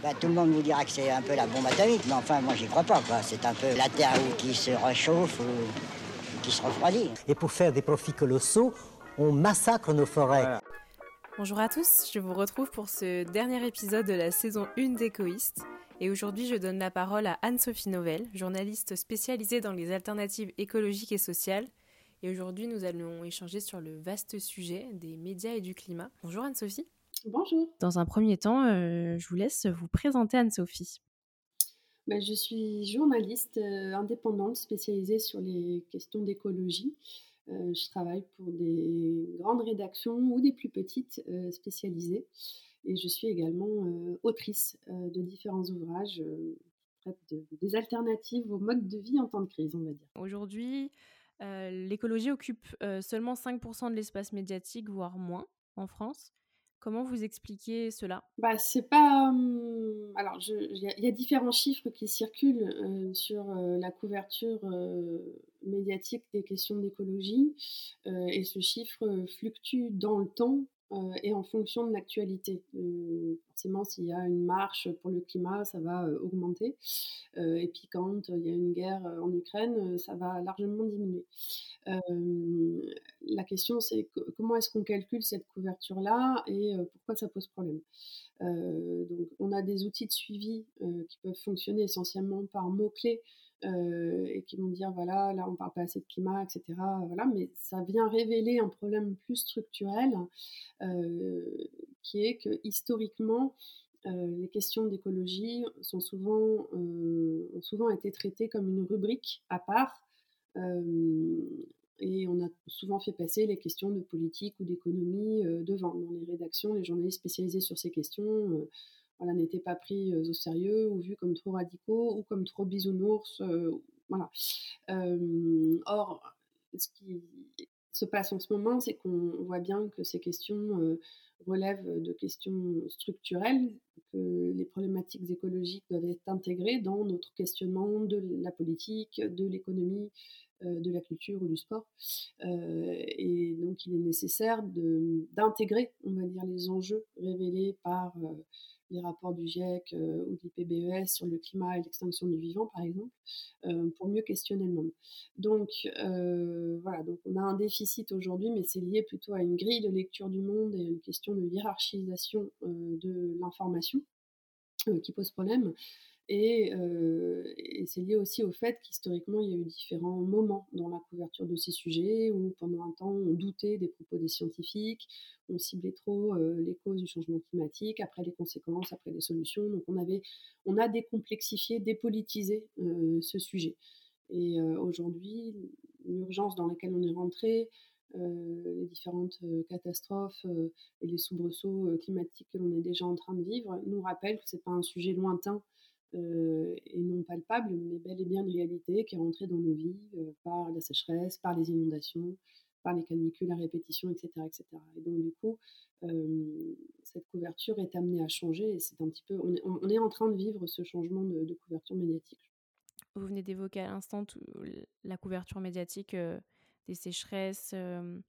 Bah, tout le monde vous dira que c'est un peu la bombe atomique, mais enfin, moi, j'y crois pas. C'est un peu la Terre qui se réchauffe ou qui se refroidit. Et pour faire des profits colossaux, on massacre nos forêts. Bonjour à tous, je vous retrouve pour ce dernier épisode de la saison 1 d'Écoïste. Et aujourd'hui, je donne la parole à Anne-Sophie Novelle, journaliste spécialisée dans les alternatives écologiques et sociales. Et aujourd'hui, nous allons échanger sur le vaste sujet des médias et du climat. Bonjour Anne-Sophie. Bonjour. Dans un premier temps, euh, je vous laisse vous présenter Anne-Sophie. Ben, je suis journaliste euh, indépendante spécialisée sur les questions d'écologie. Euh, je travaille pour des grandes rédactions ou des plus petites spécialisées. Et je suis également autrice de différents ouvrages des alternatives au mode de vie en temps de crise, on va dire. Aujourd'hui, l'écologie occupe seulement 5% de l'espace médiatique, voire moins en France. Comment vous expliquez cela? Bah, c'est pas. Alors, il y, a différents chiffres qui circulent sur la couverture médiatique des questions d'écologie, et ce chiffre fluctue dans le temps euh, et en fonction de l'actualité. Euh, forcément, s'il y a une marche pour le climat, ça va euh, augmenter. et puis quand il y a une guerre en Ukraine, ça va largement diminuer. la question, c'est comment est-ce qu'on calcule cette couverture-là et pourquoi ça pose problème? donc, on a des outils de suivi qui peuvent fonctionner essentiellement par mots-clés euh, et qui vont dire voilà, là on parle pas assez de climat, etc. Voilà, mais ça vient révéler un problème plus structurel euh, qui est que historiquement, euh, les questions d'écologie sont souvent, ont souvent été traitées comme une rubrique à part. et on a souvent fait passer les questions de politique ou d'économie devant. Dans les rédactions, les journalistes spécialisés sur ces questions voilà, n'étaient pas pris au sérieux ou vus comme trop radicaux ou comme trop bisounours. voilà. or, ce qui se passe en ce moment, c'est qu'on voit bien que ces questions relèvent de questions structurelles, que les problématiques écologiques doivent être intégrées dans notre questionnement de la politique, de l'économie, de la culture ou du sport. et donc, il est nécessaire d'intégrer, on va dire, les enjeux révélés par les rapports du GIEC euh, ou de l'IPBES sur le climat et l'extinction du vivant, par exemple, euh, pour mieux questionner le monde. Donc, euh, voilà, donc on a un déficit aujourd'hui, mais c'est lié plutôt à une grille de lecture du monde et à une question de hiérarchisation de l'information qui pose problème. Euh, et, c'est lié aussi au fait qu'historiquement, il y a eu différents moments dans la couverture de ces sujets où pendant un temps, on doutait des propos des scientifiques, on ciblait trop euh, les causes du changement climatique, après les conséquences, après les solutions. Donc on, avait, on a décomplexifié, dépolitisé euh, ce sujet. Et aujourd'hui, l'urgence dans laquelle on est rentré, les différentes catastrophes et les soubresauts climatiques que l'on est déjà en train de vivre nous rappellent que ce n'est pas un sujet lointain euh, et non palpable, mais bel et bien une réalité qui est rentrée dans nos vies euh, par la sécheresse, par les inondations, par les canicules à répétition, etc. etc. Et donc, du coup, euh, cette couverture est amenée à changer et c'est un petit peu. On est, en train de vivre ce changement de couverture médiatique. Vous venez d'évoquer à l'instant la couverture médiatique des sécheresses, de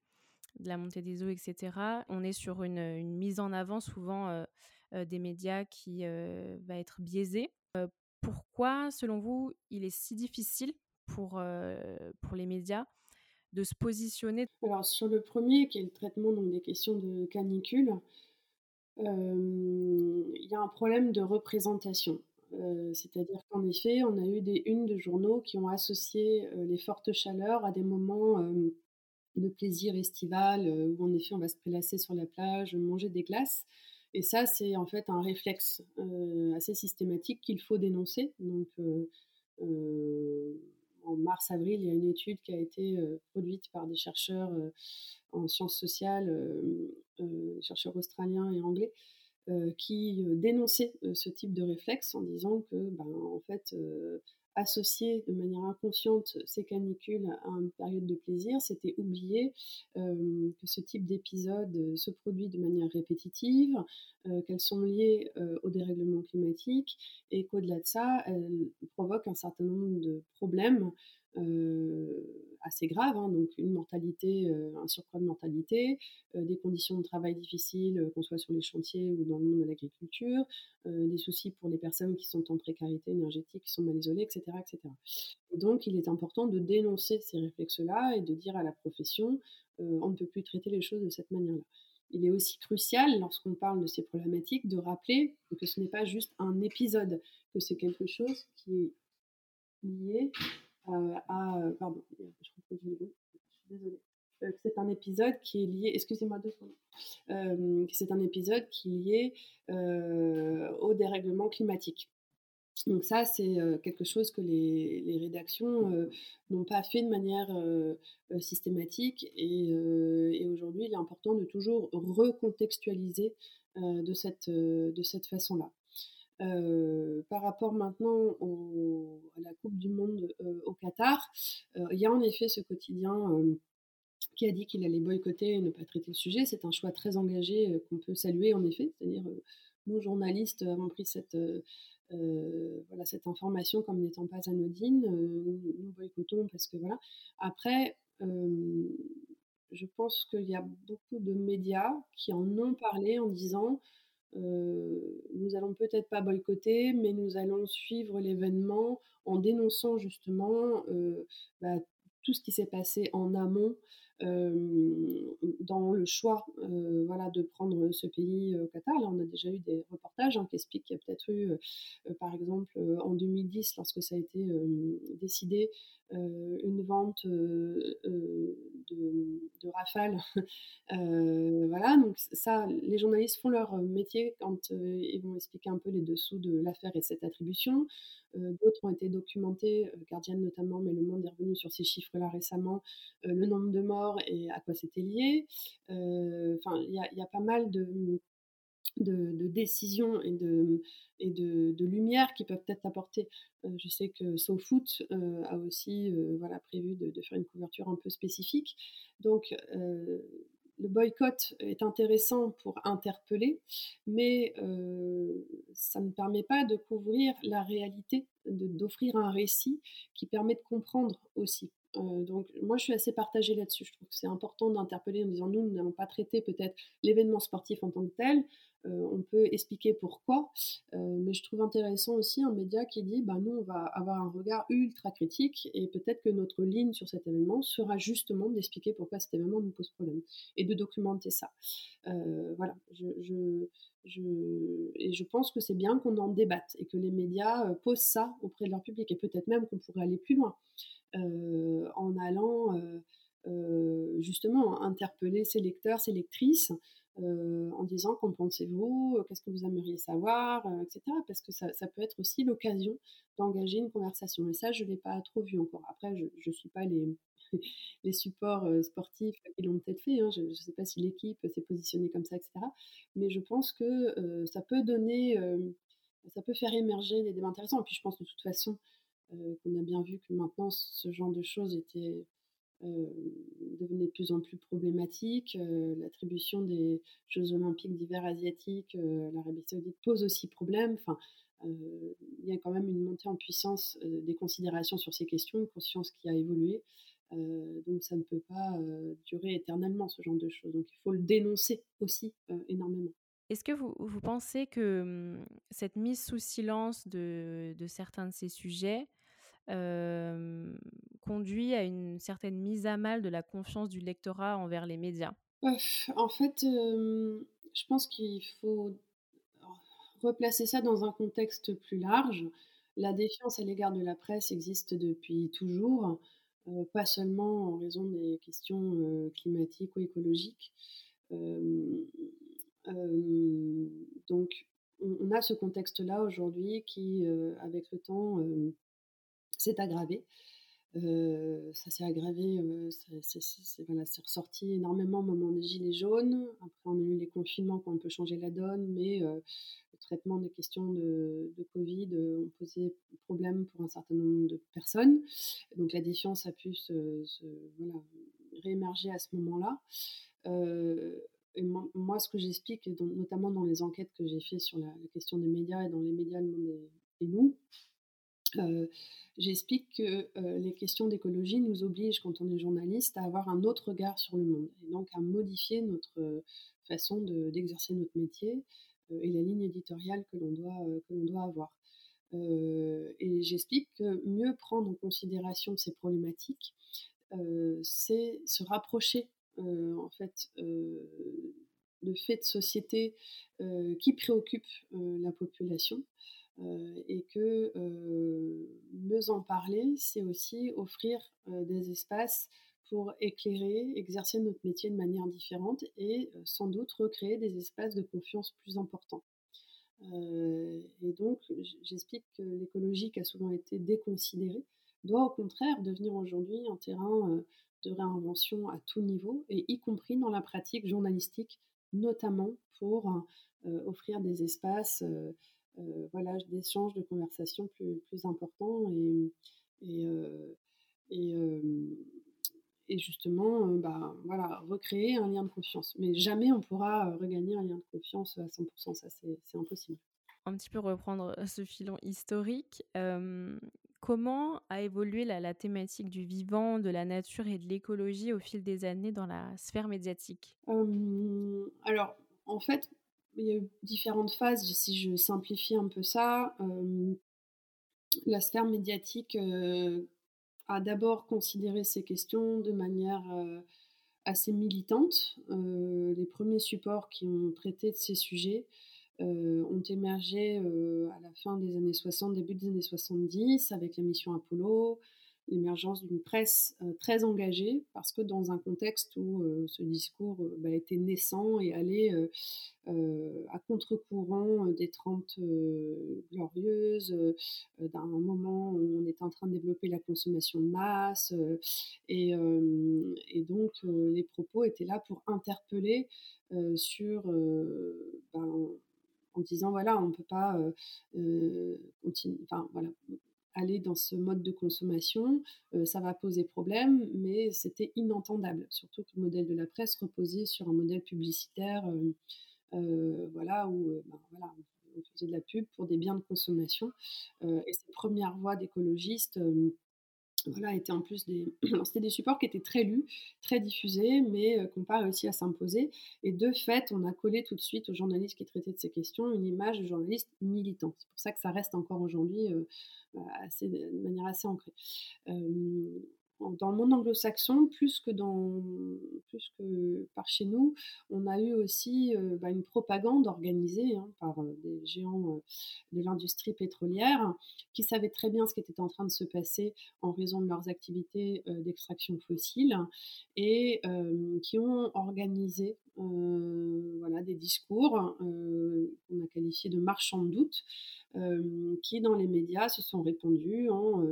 la montée des eaux, etc. On est sur une, mise en avant souvent des médias qui va être biaisée pourquoi, selon vous, il est si difficile pour, pour les médias de se positionner? Alors, sur le premier, qui est le traitement donc, des questions de canicule, il y a un problème de représentation. C'est-à-dire qu'en effet, on a eu des unes de journaux qui ont associé les fortes chaleurs à des moments de plaisir estival, où en effet on va se prélasser sur la plage, manger des glaces. Et ça, c'est en fait un réflexe euh, assez systématique qu'il faut dénoncer. Donc, euh, euh, en mars-avril, il y a une étude qui a été produite par des chercheurs en sciences sociales, chercheurs australiens et anglais, qui dénonçaient ce type de réflexe en disant que, ben, en fait, associer de manière inconsciente ces canicules à une période de plaisir, c'était oublier euh, que ce type d'épisode euh, se produit de manière répétitive, euh, qu'elles sont liées au dérèglement climatique et qu'au-delà de ça, elles provoquent un certain nombre de problèmes assez grave, hein, donc une mortalité, un surcroît de mortalité, des conditions de travail difficiles, qu'on soit sur les chantiers ou dans le monde de l'agriculture, des soucis pour les personnes qui sont en précarité énergétique, qui sont mal isolées, etc., etc. Et donc, il est important de dénoncer ces réflexes-là et de dire à la profession, on ne peut plus traiter les choses de cette manière-là. Il est aussi crucial, lorsqu'on parle de ces problématiques, de rappeler que ce n'est pas juste un épisode, que c'est quelque chose qui est lié c'est un épisode qui est lié, excusez-moi épisode qui est lié au dérèglement climatique. Donc ça, c'est quelque chose que les, rédactions n'ont pas fait de manière systématique et, aujourd'hui, il est important de toujours recontextualiser de cette, de cette façon-là. Par rapport maintenant à la Coupe du Monde au Qatar, il y a en effet ce quotidien qui a dit qu'il allait boycotter et ne pas traiter le sujet. C'est un choix très engagé qu'on peut saluer en effet. C'est-à-dire, nous, journalistes, avons pris cette, euh, voilà, cette information comme n'étant pas anodine. Euh, nous boycottons parce que voilà. Après, euh, je pense qu'il y a beaucoup de médias qui en ont parlé en disant nous allons peut-être pas boycotter, mais nous allons suivre l'événement en dénonçant justement bah, tout ce qui s'est passé en amont dans le choix voilà, de prendre ce pays au Qatar. On a déjà eu des reportages hein, qui expliquent qu'il y a peut-être eu, par exemple, en 2010, lorsque ça a été décidé, une vente de, de, Rafale. voilà, donc ça, les journalistes font leur métier quand ils vont expliquer un peu les dessous de l'affaire et cette attribution. D'autres ont été documentés, Guardian notamment, mais Le Monde est revenu sur ces chiffres-là récemment, le nombre de morts et à quoi c'était lié. Enfin, il y, a pas mal de, de, décisions et de, et de, de lumière qui peuvent être apportées. je sais que SoFoot a aussi voilà, prévu de, de, faire une couverture un peu spécifique. Donc, le boycott est intéressant pour interpeller, mais euh, ça ne permet pas de couvrir la réalité, d'offrir un récit qui permet de comprendre aussi. Euh, donc moi je suis assez partagée là-dessus. Je trouve que c'est important d'interpeller en disant nous, nous n'allons pas traiter peut-être l'événement sportif en tant que tel, on peut expliquer pourquoi, euh, mais je trouve intéressant aussi un média qui dit bah, nous, on va avoir un regard ultra critique et peut-être que notre ligne sur cet événement sera justement d'expliquer pourquoi cet événement nous pose problème et de documenter ça. Euh, voilà, je, et je pense que c'est bien qu'on en débatte et que les médias posent ça auprès de leur public et peut-être même qu'on pourrait aller plus loin en allant justement interpeller ses lecteurs, ses lectrices euh, en disant qu'en pensez-vous, euh, qu'est-ce que vous aimeriez savoir, euh, etc. Parce que ça, peut être aussi l'occasion d'engager une conversation. Et ça, je ne l'ai pas trop vu encore. Après, je ne suis pas les, supports sportifs qui l'ont peut-être fait. Hein. Je ne sais pas si l'équipe s'est positionnée comme ça, etc. Mais je pense que ça peut donner, ça peut faire émerger des débats intéressants. Et puis je pense de toute façon qu'on a bien vu que maintenant ce genre de choses était devenait de plus en plus problématique. Euh, l'attribution des Jeux olympiques d'hiver asiatiques, euh, l'Arabie saoudite pose aussi problème. Enfin, il y a quand même une montée en puissance des considérations sur ces questions, une conscience qui a évolué. donc ça ne peut pas durer éternellement ce genre de choses. Donc il faut le dénoncer aussi énormément. Est-ce que vous, pensez que hum, cette mise sous silence de certains de ces sujets conduit à une certaine mise à mal de la confiance du lectorat envers les médias En fait, je pense qu'il faut replacer ça dans un contexte plus large. La défiance à l'égard de la presse existe depuis toujours, pas seulement en raison des questions climatiques ou écologiques. donc, on, a ce contexte-là aujourd'hui qui, avec le temps, s'est aggravé. Ça s'est aggravé, euh, c'est ressorti énormément au moment des Gilets jaunes. Après, on a eu les confinements qui ont un peu changé la donne, mais le traitement des questions de, Covid ont posé problème pour un certain nombre de personnes. Donc la défiance a pu se, réémerger à ce moment-là. et moi, ce que j'explique, notamment dans les enquêtes que j'ai faites sur la, question des médias et dans les médias, le monde et nous, j'explique que les questions d'écologie nous obligent, quand on est journaliste, à avoir un autre regard sur le monde et donc à modifier notre façon d'exercer notre métier et la ligne éditoriale que l'on doit, que doit avoir. et j'explique que mieux prendre en considération ces problématiques, c'est se rapprocher en fait de faits de société qui préoccupent la population et que mieux en parler, c'est aussi offrir des espaces pour éclairer, exercer notre métier de manière différente et sans doute recréer des espaces de confiance plus importants. et donc, j'explique que l'écologie qui a souvent été déconsidérée doit au contraire devenir aujourd'hui un terrain de réinvention à tout niveau, et y compris dans la pratique journalistique, notamment pour offrir des espaces euh, voilà, d'échanges, de conversations plus, plus importants et, et, euh, euh, et, justement bah, voilà, recréer un lien de confiance. Mais jamais on pourra regagner un lien de confiance à 100%, ça c'est impossible. Un petit peu reprendre ce filon historique. comment a évolué la, la, thématique du vivant, de la nature et de l'écologie au fil des années dans la sphère médiatique? Alors, en fait, il y a eu différentes phases, si je simplifie un peu ça. la sphère médiatique a d'abord considéré ces questions de manière assez militante. les premiers supports qui ont traité de ces sujets ont émergé à la fin des années 60, début des années 70, avec la mission Apollo, l'émergence d'une presse euh, très engagée, parce que dans un contexte où euh, ce discours euh, bah, était naissant et allait à contre-courant des Trente glorieuses, d'un moment où on était en train de développer la consommation de masse, et, donc les propos étaient là pour interpeller sur... Ben, en disant voilà, on peut pas voilà, aller dans ce mode de consommation, euh, ça va poser problème, mais c'était inentendable, surtout que le modèle de la presse reposait sur un modèle publicitaire, euh, euh, voilà, où ben, on faisait de la pub pour des biens de consommation. et ces premières voix d'écologistes C'était des supports qui étaient très lus, très diffusés, mais qui n'ont pas réussi à s'imposer. Et de fait, on a collé tout de suite aux journalistes qui traitaient de ces questions une image de journaliste militant. C'est pour ça que ça reste encore aujourd'hui assez, de manière assez ancrée dans monde anglo-saxon, plus que dans, par chez nous, on a eu aussi euh, bah, une propagande organisée hein, par euh, des géants euh, de l'industrie pétrolière qui savaient très bien ce qui était en train de se passer en raison de leurs activités d'extraction fossile et qui ont organisé des discours qu'on a qualifiés de marchands de doute, qui dans les médias se sont répandus en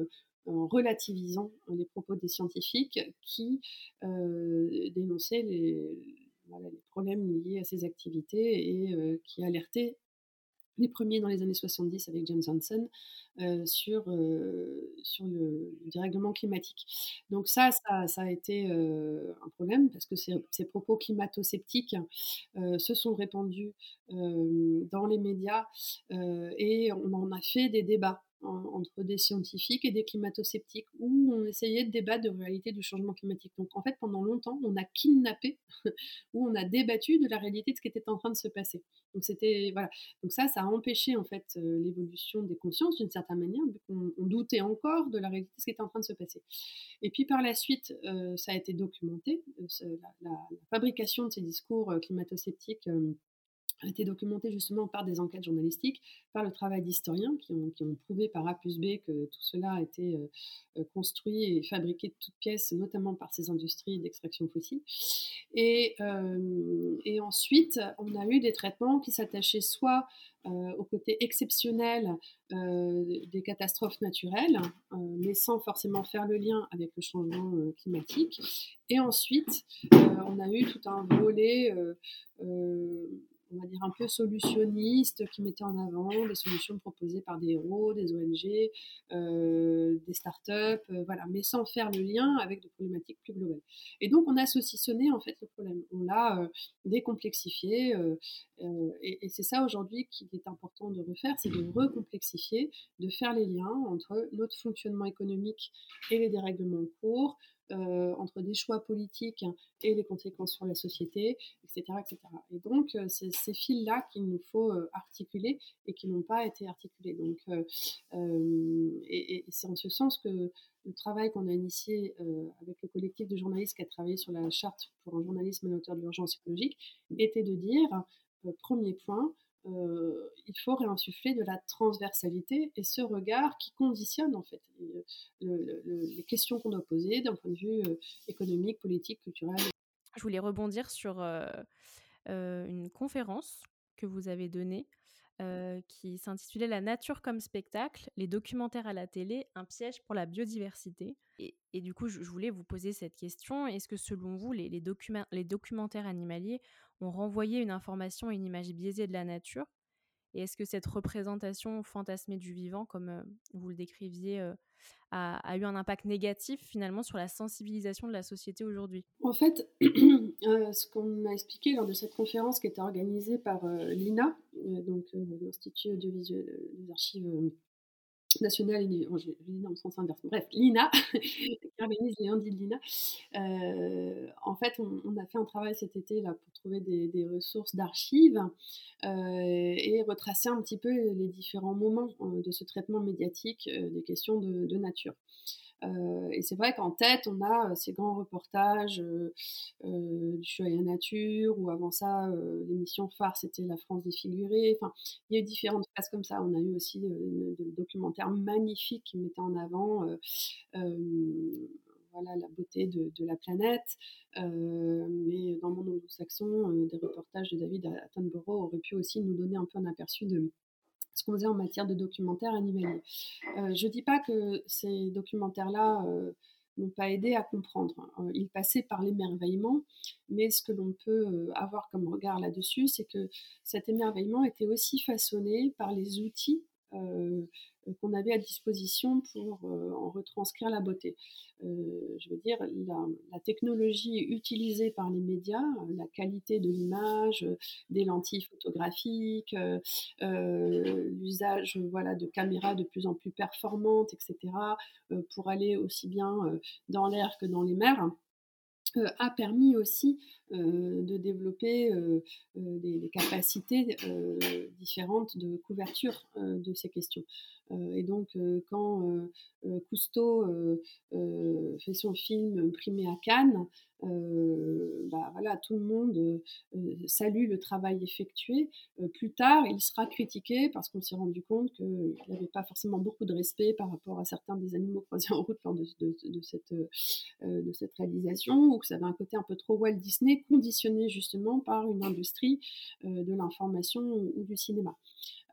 en relativisant les propos des scientifiques qui euh, dénonçaient les, problèmes liés à ces activités et euh, qui alertaient les premiers dans les années 70 avec James Hansen euh, sur, sur le, dérèglement climatique. Donc ça, ça, a été un problème parce que ces, ces propos climato-sceptiques se sont répandus dans les médias et on en a fait des débats entre des scientifiques et des climato-sceptiques, où on essayait de débattre de réalité du changement climatique. Donc en fait, pendant longtemps, on a kidnappé, où on a débattu de la réalité de ce qui était en train de se passer. Donc voilà. Donc ça, ça a empêché en fait euh, l'évolution des consciences d'une certaine manière, vu qu'on on doutait encore de la réalité de ce qui était en train de se passer. Et puis par la suite, euh, ça a été documenté, euh, la, la, fabrication de ces discours climato-sceptiques a été documenté justement par des enquêtes journalistiques, par le travail d'historiens qui ont, prouvé par A plus B que tout cela a été euh, euh, construit et fabriqué de toutes pièces, notamment par ces industries d'extraction fossile. Et, euh, et, ensuite, on a eu des traitements qui s'attachaient soit au côté exceptionnel des catastrophes naturelles, mais sans forcément faire le lien avec le changement climatique. Et ensuite, on a eu tout un volet on va dire, un peu solutionniste qui mettait en avant des solutions proposées par des héros, des ONG, euh, des startups, euh, voilà, mais sans faire le lien avec des problématiques plus globales. Et donc, on a saucissonné en fait le problème. On l'a euh, décomplexifié, et, et c'est ça aujourd'hui qu'il est important de refaire, c'est de recomplexifier, de faire les liens entre notre fonctionnement économique et les dérèglements en cours, euh, entre des choix politiques et les conséquences sur la société, etc. etc. Et donc, euh, c'est ces fils-là qu'il nous faut euh, articuler et qui n'ont pas été articulés. Donc, et, c'est en ce sens que le travail qu'on a initié avec le collectif de journalistes qui a travaillé sur la charte pour un journalisme à la hauteur de l'urgence écologique était de dire, premier point, euh, il faut réinsuffler de la transversalité et ce regard qui conditionne en fait les questions qu'on doit poser d'un point de vue euh, économique, politique, culturel. Je voulais rebondir sur euh, une conférence que vous avez donnée qui s'intitulait La nature comme spectacle, les documentaires à la télé, un piège pour la biodiversité. Et, du coup, je, voulais vous poser cette question. Est-ce que selon vous, les, les, les documentaires animaliers ont renvoyé une information et une image biaisée de la nature? Et est-ce que cette représentation fantasmée du vivant, comme vous le décriviez, a, eu un impact négatif finalement sur la sensibilisation de la société aujourd'hui? En fait, ce qu'on a expliqué lors de cette conférence qui était organisée par l'INA, donc l'Institut audiovisuel des archives nationale, oh, je, dis dans le sens inverse, bref, l'INA, qui organise les de l'INA. Euh, en fait, on, a fait un travail cet été là, pour trouver des, ressources d'archives euh, et retracer un petit peu les différents moments euh, de ce traitement médiatique des questions de nature. Euh, et c'est vrai qu'en tête, on a euh, ces grands reportages euh, du Choya Nature, ou avant ça, l'émission phare, c'était La France défigurée. Enfin, il y a eu différentes phases comme ça. On a eu aussi des documentaires magnifiques qui mettaient en avant voilà, la beauté de, la planète. mais dans mon anglo-saxon, des reportages de David Attenborough auraient pu aussi nous donner un peu un aperçu de, ce qu'on faisait en matière de documentaire animalier. Euh, je ne dis pas que ces documentaires-là euh, n'ont pas aidé à comprendre. Hein. Ils passaient par l'émerveillement, mais ce que l'on peut avoir comme regard là-dessus, c'est que cet émerveillement était aussi façonné par les outils qu'on avait à disposition pour en retranscrire la beauté. je veux dire, la, technologie utilisée par les médias, la qualité de l'image, des lentilles photographiques, l'usage voilà, de caméras de plus en plus performantes, etc., pour aller aussi bien dans l'air que dans les mers, a permis aussi de développer des, capacités différentes de couverture de ces questions. Et donc, quand Cousteau fait son film primé à Cannes, bah, voilà, tout le monde salue le travail effectué. plus tard, il sera critiqué parce qu'on s'est rendu compte qu'il n'avait pas forcément beaucoup de respect par rapport à certains des animaux croisés en route lors de, cette, de cette réalisation, ou que ça avait un côté un peu trop Walt Disney, conditionné justement par une industrie de l'information ou du cinéma.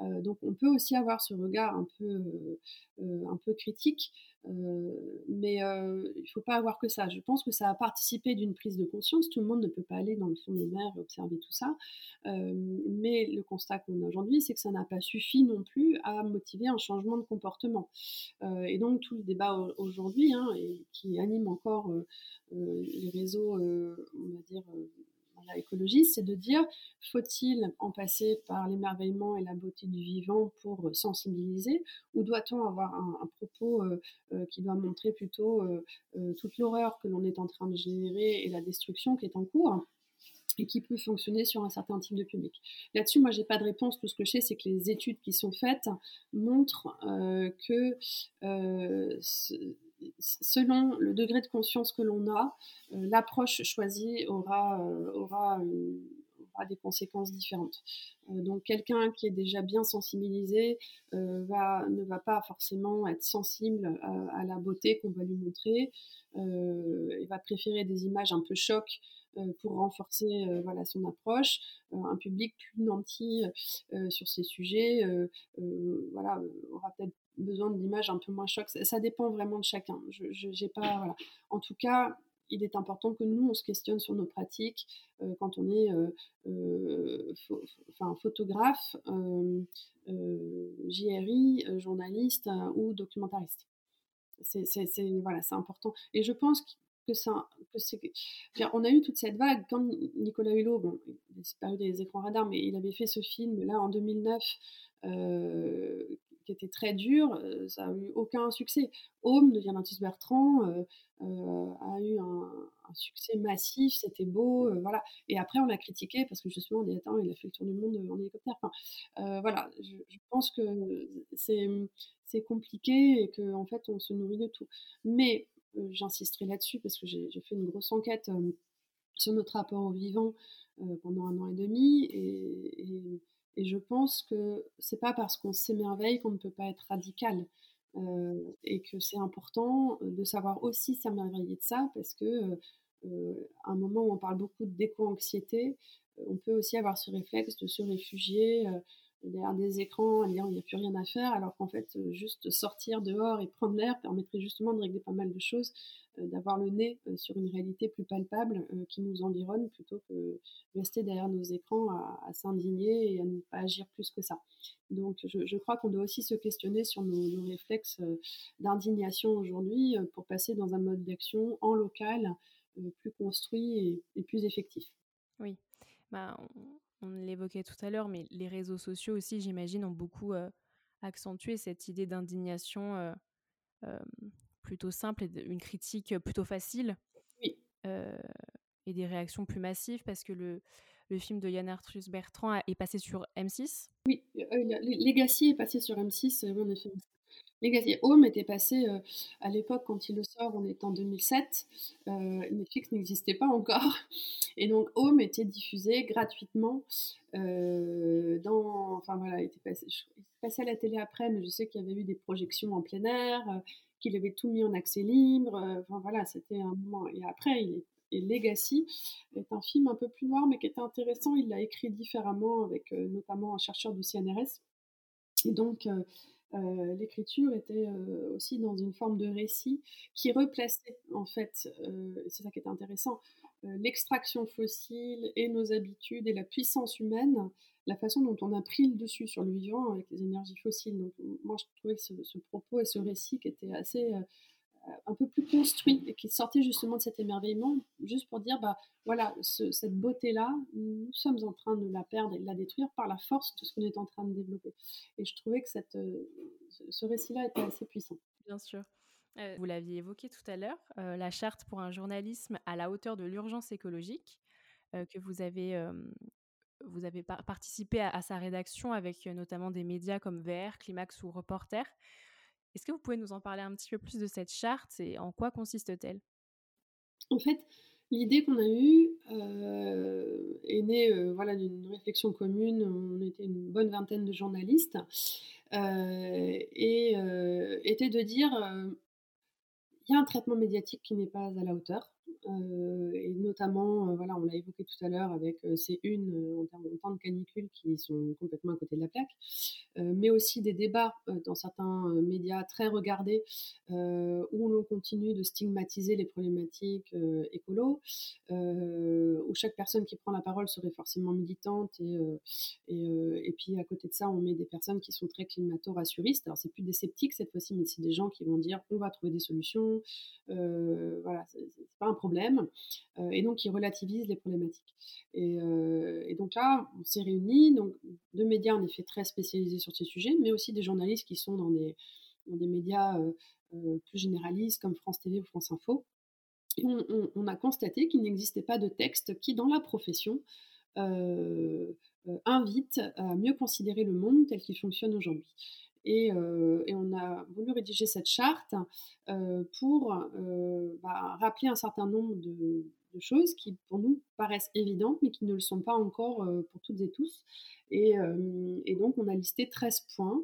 Donc on peut aussi avoir ce regard un peu, un peu critique mais il ne faut pas avoir que ça. Je pense que ça a participé d'une prise de conscience. Tout le monde ne peut pas aller dans le fond des mers et observer tout ça. mais le constat qu'on a aujourd'hui, c'est que ça n'a pas suffi non plus à motiver un changement de comportement. et donc tout le débat aujourd'hui, hein, qui anime encore les réseaux, on va dire, écologiste, c'est de dire faut-il en passer par l'émerveillement et la beauté du vivant pour sensibiliser, ou doit-on avoir un, propos euh, euh, qui doit montrer plutôt euh, toute l'horreur que l'on est en train de générer et la destruction qui est en cours et qui peut fonctionner sur un certain type de public? Là-dessus, moi, j'ai pas de réponse. Tout ce que je sais, c'est que les études qui sont faites montrent que selon le degré de conscience que l'on a, euh, l'approche choisie aura, euh, aura, des conséquences différentes. Euh, donc quelqu'un qui est déjà bien sensibilisé ne va pas forcément être sensible à, la beauté qu'on va lui montrer. il va préférer des images un peu choc pour renforcer voilà, son approche. un public plus nanti sur ces sujets voilà, aura peut-être besoin d'images un peu moins choc. Ça, dépend vraiment de chacun. Je, pas, En tout cas, il est important que nous, on se questionne sur nos pratiques quand on est enfin, photographe, JRI, journaliste ou documentariste. C'est voilà, important. Et je pense que ça, que c'est, on a eu toute cette vague quand Nicolas Hulot, bon, il a disparu des écrans radars, mais il avait fait ce film là en 2009 qui était très dur, ça a eu aucun succès. Home de Yannis Bertrand a eu un, succès massif, c'était beau, voilà. Et après, on l'a critiqué parce que justement, on dit attends, il a fait le tour du monde en hélicoptère. Enfin, voilà, je, pense que c'est compliqué et qu'en en fait, on se nourrit de tout. Mais j'insisterai là-dessus parce que j'ai fait une grosse enquête sur notre rapport au vivant pendant un an et demi et je pense que c'est pas parce qu'on s'émerveille qu'on ne peut pas être radical. Euh, et que c'est important de savoir aussi s'émerveiller de ça parce que euh, à un moment où on parle beaucoup d'éco-anxiété, on peut aussi avoir ce réflexe de se réfugier derrière des écrans, à dire il n'y a plus rien à faire, alors qu'en fait, euh, juste sortir dehors et prendre l'air permettrait justement de régler pas mal de choses, euh, d'avoir le nez euh, sur une réalité plus palpable qui nous environne, plutôt que rester derrière nos écrans à, s'indigner et à ne pas agir plus que ça. Donc je, crois qu'on doit aussi se questionner sur nos, réflexes d'indignation aujourd'hui pour passer dans un mode d'action en local plus construit et, plus effectif. Oui, bah, on l'évoquait tout à l'heure, mais les réseaux sociaux aussi, j'imagine, ont beaucoup accentué cette idée d'indignation plutôt simple et une critique plutôt facile. Oui. et des réactions plus massives parce que le, le film de Yann Arthus Bertrand est passé sur M6. Oui, Legacy est passé sur M6, en effet. Legacy Home était passé à l'époque quand il le sort, on est en 2007. Netflix n'existait pas encore. Et donc Home était diffusé gratuitement dans. Enfin voilà, il était passé, passé, à la télé après, mais je sais qu'il y avait eu des projections en plein air, qu'il avait tout mis en accès libre. Enfin voilà, c'était un moment. Et après, il est Legacy est un film un peu plus noir, mais qui était intéressant. Il l'a écrit différemment avec notamment un chercheur du CNRS. Et donc, euh, l'écriture était euh, aussi dans une forme de récit qui replaçait, en fait, euh, c'est ça qui est intéressant, l'extraction fossile et nos habitudes et la puissance humaine, la façon dont on a pris le dessus sur le vivant avec les énergies fossiles. Donc, moi, je trouvais ce, ce propos et ce récit qui était assez euh, un peu plus construit et qui sortait justement de cet émerveillement, juste pour dire, bah voilà, cette beauté-là, nous sommes en train de la perdre et de la détruire par la force de ce qu'on est en train de développer. Et je trouvais que euh, ce récit-là était assez puissant. Bien sûr. Euh, vous l'aviez évoqué tout à l'heure, la charte pour un journalisme à la hauteur de l'urgence écologique, que vous avez, vous avez participé à, sa rédaction avec notamment des médias comme VR, Climax ou Reporter. Est-ce que vous pouvez nous en parler un petit peu plus de cette charte et en quoi consiste-t-elle? En fait, l'idée qu'on a eue euh, est née euh, voilà, d'une réflexion commune. On était une bonne vingtaine de journalistes euh, et était de dire il y a un traitement médiatique qui n'est pas à la hauteur. Euh, notamment, euh, voilà, on l'a évoqué tout à l'heure avec euh, ces unes en termes de temps de canicule qui sont complètement à côté de la plaque, mais aussi des débats dans certains médias très regardés où l'on continue de stigmatiser les problématiques écolo, où chaque personne qui prend la parole serait forcément militante et, puis à côté de ça, on met des personnes qui sont très climato-rassuristes. Alors c'est plus des sceptiques cette fois-ci, mais c'est des gens qui vont dire on va trouver des solutions. voilà, c'est pas un problème euh, donc qui relativise les problématiques. Euh, et, donc là, on s'est réunis, donc deux médias en effet très spécialisés sur ces sujets, mais aussi des journalistes qui sont dans des, dans des médias euh, plus généralistes comme France TV ou France Info. Et on, a constaté qu'il n'existait pas de texte qui, dans la profession, invite à mieux considérer le monde tel qu'il fonctionne aujourd'hui. Euh, et, on a voulu rédiger cette charte euh, pour euh, bah, rappeler un certain nombre de, choses qui, pour nous, paraissent évidentes, mais qui ne le sont pas encore pour toutes et tous. Et, donc, on a listé 13 points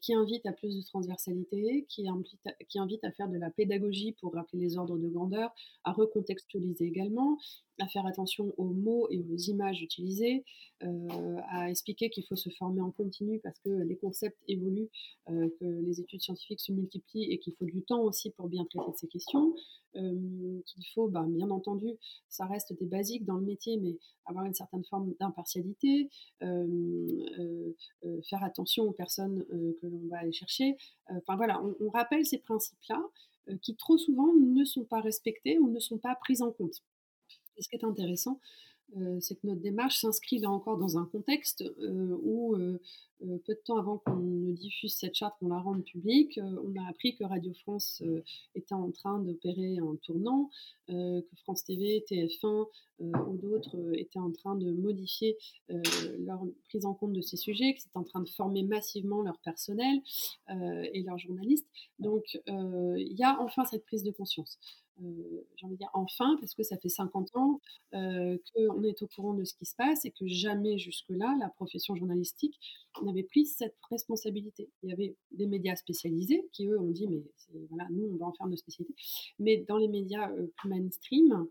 qui invitent à plus de transversalité, qui qui invitent à faire de la pédagogie pour rappeler les ordres de grandeur, à recontextualiser également, à faire attention aux mots et aux images utilisées, à expliquer qu'il faut se former en continu parce que les concepts évoluent, que les études scientifiques se multiplient et qu'il faut du temps aussi pour bien traiter ces questions, euh, qu'il faut, ben, bien entendu, ça reste des basiques dans le métier, mais avoir une certaine forme d'impartialité, faire attention aux personnes que l'on va aller chercher. Enfin voilà, on, on rappelle ces principes-là qui trop souvent ne sont pas respectés ou ne sont pas pris en compte. Et ce qui est intéressant, euh, c'est que notre démarche s'inscrit là encore dans un contexte euh, où, euh, peu de temps avant qu'on ne diffuse cette charte, qu'on la rende publique, on a appris que Radio France était en train d'opérer un tournant, que France TV, TF1 ou d'autres étaient en train de modifier leur prise en compte de ces sujets, que c'est en train de former massivement leur personnel et leurs journalistes. Donc il y a enfin cette prise de conscience. Euh, j'ai envie de dire enfin, parce que ça fait 50 ans euh, qu'on est au courant de ce qui se passe et que jamais jusque-là, la profession journalistique n'avait pris cette responsabilité. Il y avait des médias spécialisés qui, eux, ont dit, mais voilà, nous, on va en faire nos spécialités. Mais dans les médias euh, plus mainstream,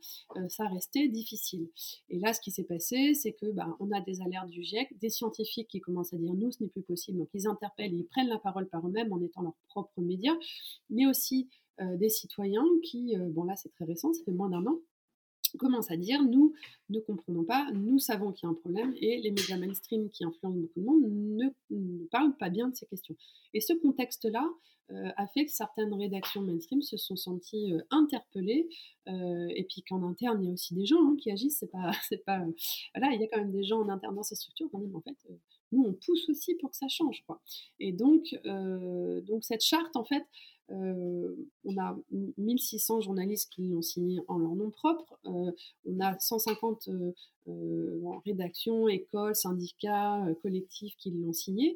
ça restait difficile. Et là, ce qui s'est passé, c'est que bah, on a des alertes du GIEC, des scientifiques qui commencent à dire, nous, ce n'est plus possible. Donc, ils interpellent, ils prennent la parole par eux-mêmes en étant leurs propres médias, mais aussi des citoyens qui, euh, bon là c'est très récent, ça fait moins d'un an, commencent à dire nous ne comprenons pas, nous savons qu'il y a un problème et les médias mainstream qui influencent beaucoup de monde ne, parlent pas bien de ces questions. Et ce contexte-là euh, a fait que certaines rédactions mainstream se sont senties interpellées et puis qu'en interne il y a aussi des gens hein, qui agissent. C'est pas, c'est pas, voilà, il y a quand même des gens en interne dans ces structures qui disent en fait nous on pousse aussi pour que ça change quoi. Et donc donc cette charte en fait euh, on a 1600 journalistes qui l'ont signé en leur nom propre. Euh, on a 150 euh, rédactions, écoles, syndicats, collectifs qui l'ont signé.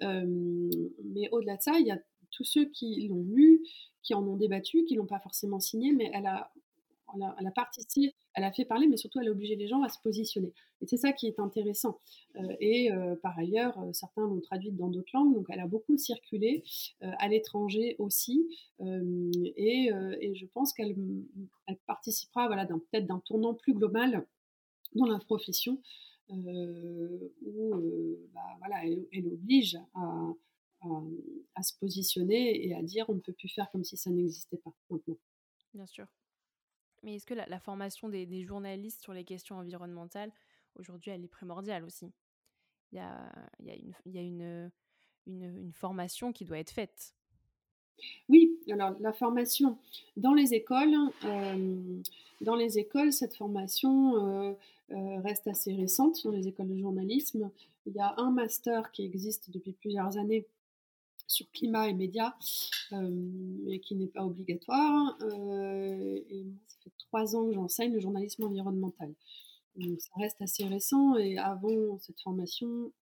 mais au-delà de ça, il y a tous ceux qui l'ont lu, qui en ont débattu, qui l'ont pas forcément signé, mais elle a, participé, elle a fait parler, mais surtout elle a obligé les gens à se positionner. Et c'est ça qui est intéressant. Euh, et euh, par ailleurs, euh, certains l'ont traduite dans d'autres langues, donc elle a beaucoup circulé à l'étranger aussi. Et, je pense qu'elle participera voilà, peut-être d'un tournant plus global dans la profession, où bah, voilà, elle, oblige à, à se positionner et à dire on ne peut plus faire comme si ça n'existait pas maintenant. Bien sûr. Mais est-ce que la, formation des, journalistes sur les questions environnementales, aujourd'hui, elle est primordiale aussi? Il y a, une, formation qui doit être faite. Oui, alors la formation dans les écoles, euh, dans les écoles, cette formation euh, euh, reste assez récente dans les écoles de journalisme. Il y a un master qui existe depuis plusieurs années sur climat et médias, mais qui n'est pas obligatoire. et moi, ça fait trois ans que j'enseigne le journalisme environnemental. Donc ça reste assez récent et avant cette formation,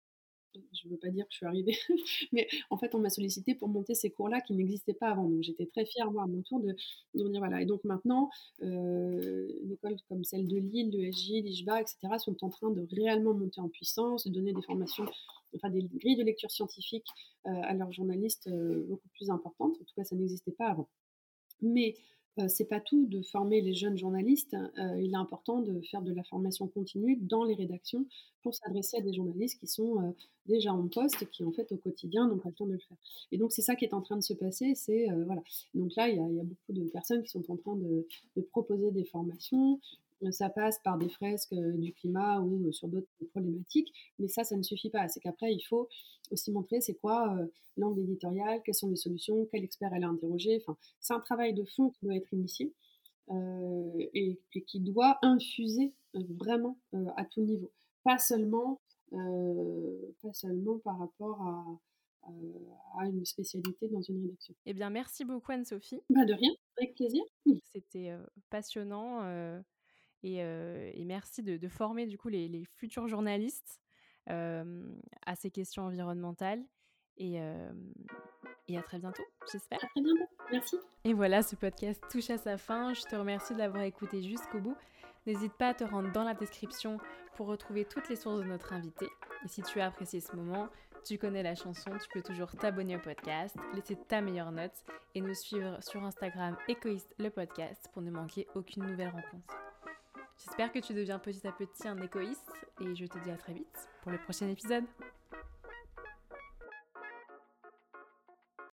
je ne veux pas dire que je suis arrivée, mais en fait, on m'a sollicité pour monter ces cours-là qui n'existaient pas avant. Donc, j'étais très fière, moi, à mon tour, de, dire voilà. Et donc, maintenant, euh, une école comme celle de Lille, de SJ, l'IJBA, etc., sont en train de réellement monter en puissance, de donner des formations, enfin, des grilles de lecture scientifique euh, à leurs journalistes euh, beaucoup plus importantes. En tout cas, ça n'existait pas avant. Mais c'est pas tout de former les jeunes journalistes. Euh, il est important de faire de la formation continue dans les rédactions pour s'adresser à des journalistes qui sont euh, déjà en poste et qui en fait au quotidien n'ont pas le temps de le faire. Et donc c'est ça qui est en train de se passer. C'est voilà. Donc là il y, a, beaucoup de personnes qui sont en train de proposer des formations ça passe par des fresques du climat ou sur d'autres problématiques, mais ça, ça ne suffit pas. C'est qu'après, il faut aussi montrer c'est quoi l'angle éditorial, quelles sont les solutions, quel expert elle a interrogé. Enfin, c'est un travail de fond qui doit être initié et, qui doit infuser vraiment à tout niveau, pas seulement, pas seulement par rapport à, à une spécialité dans une rédaction. Eh bien, merci beaucoup Anne-Sophie. Bah de rien, avec plaisir. C'était passionnant. Et, merci de, former du coup les, futurs journalistes à ces questions environnementales. Et, et à très bientôt, j'espère. À très bientôt, merci. Et voilà, ce podcast touche à sa fin. Je te remercie de l'avoir écouté jusqu'au bout. N'hésite pas à te rendre dans la description pour retrouver toutes les sources de notre invité. Et si tu as apprécié ce moment, tu connais la chanson, tu peux toujours t'abonner au podcast, laisser ta meilleure note et nous suivre sur Instagram Écoïste le podcast pour ne manquer aucune nouvelle rencontre. J'espère que tu deviens petit à petit un égoïste et je te dis à très vite pour le prochain épisode.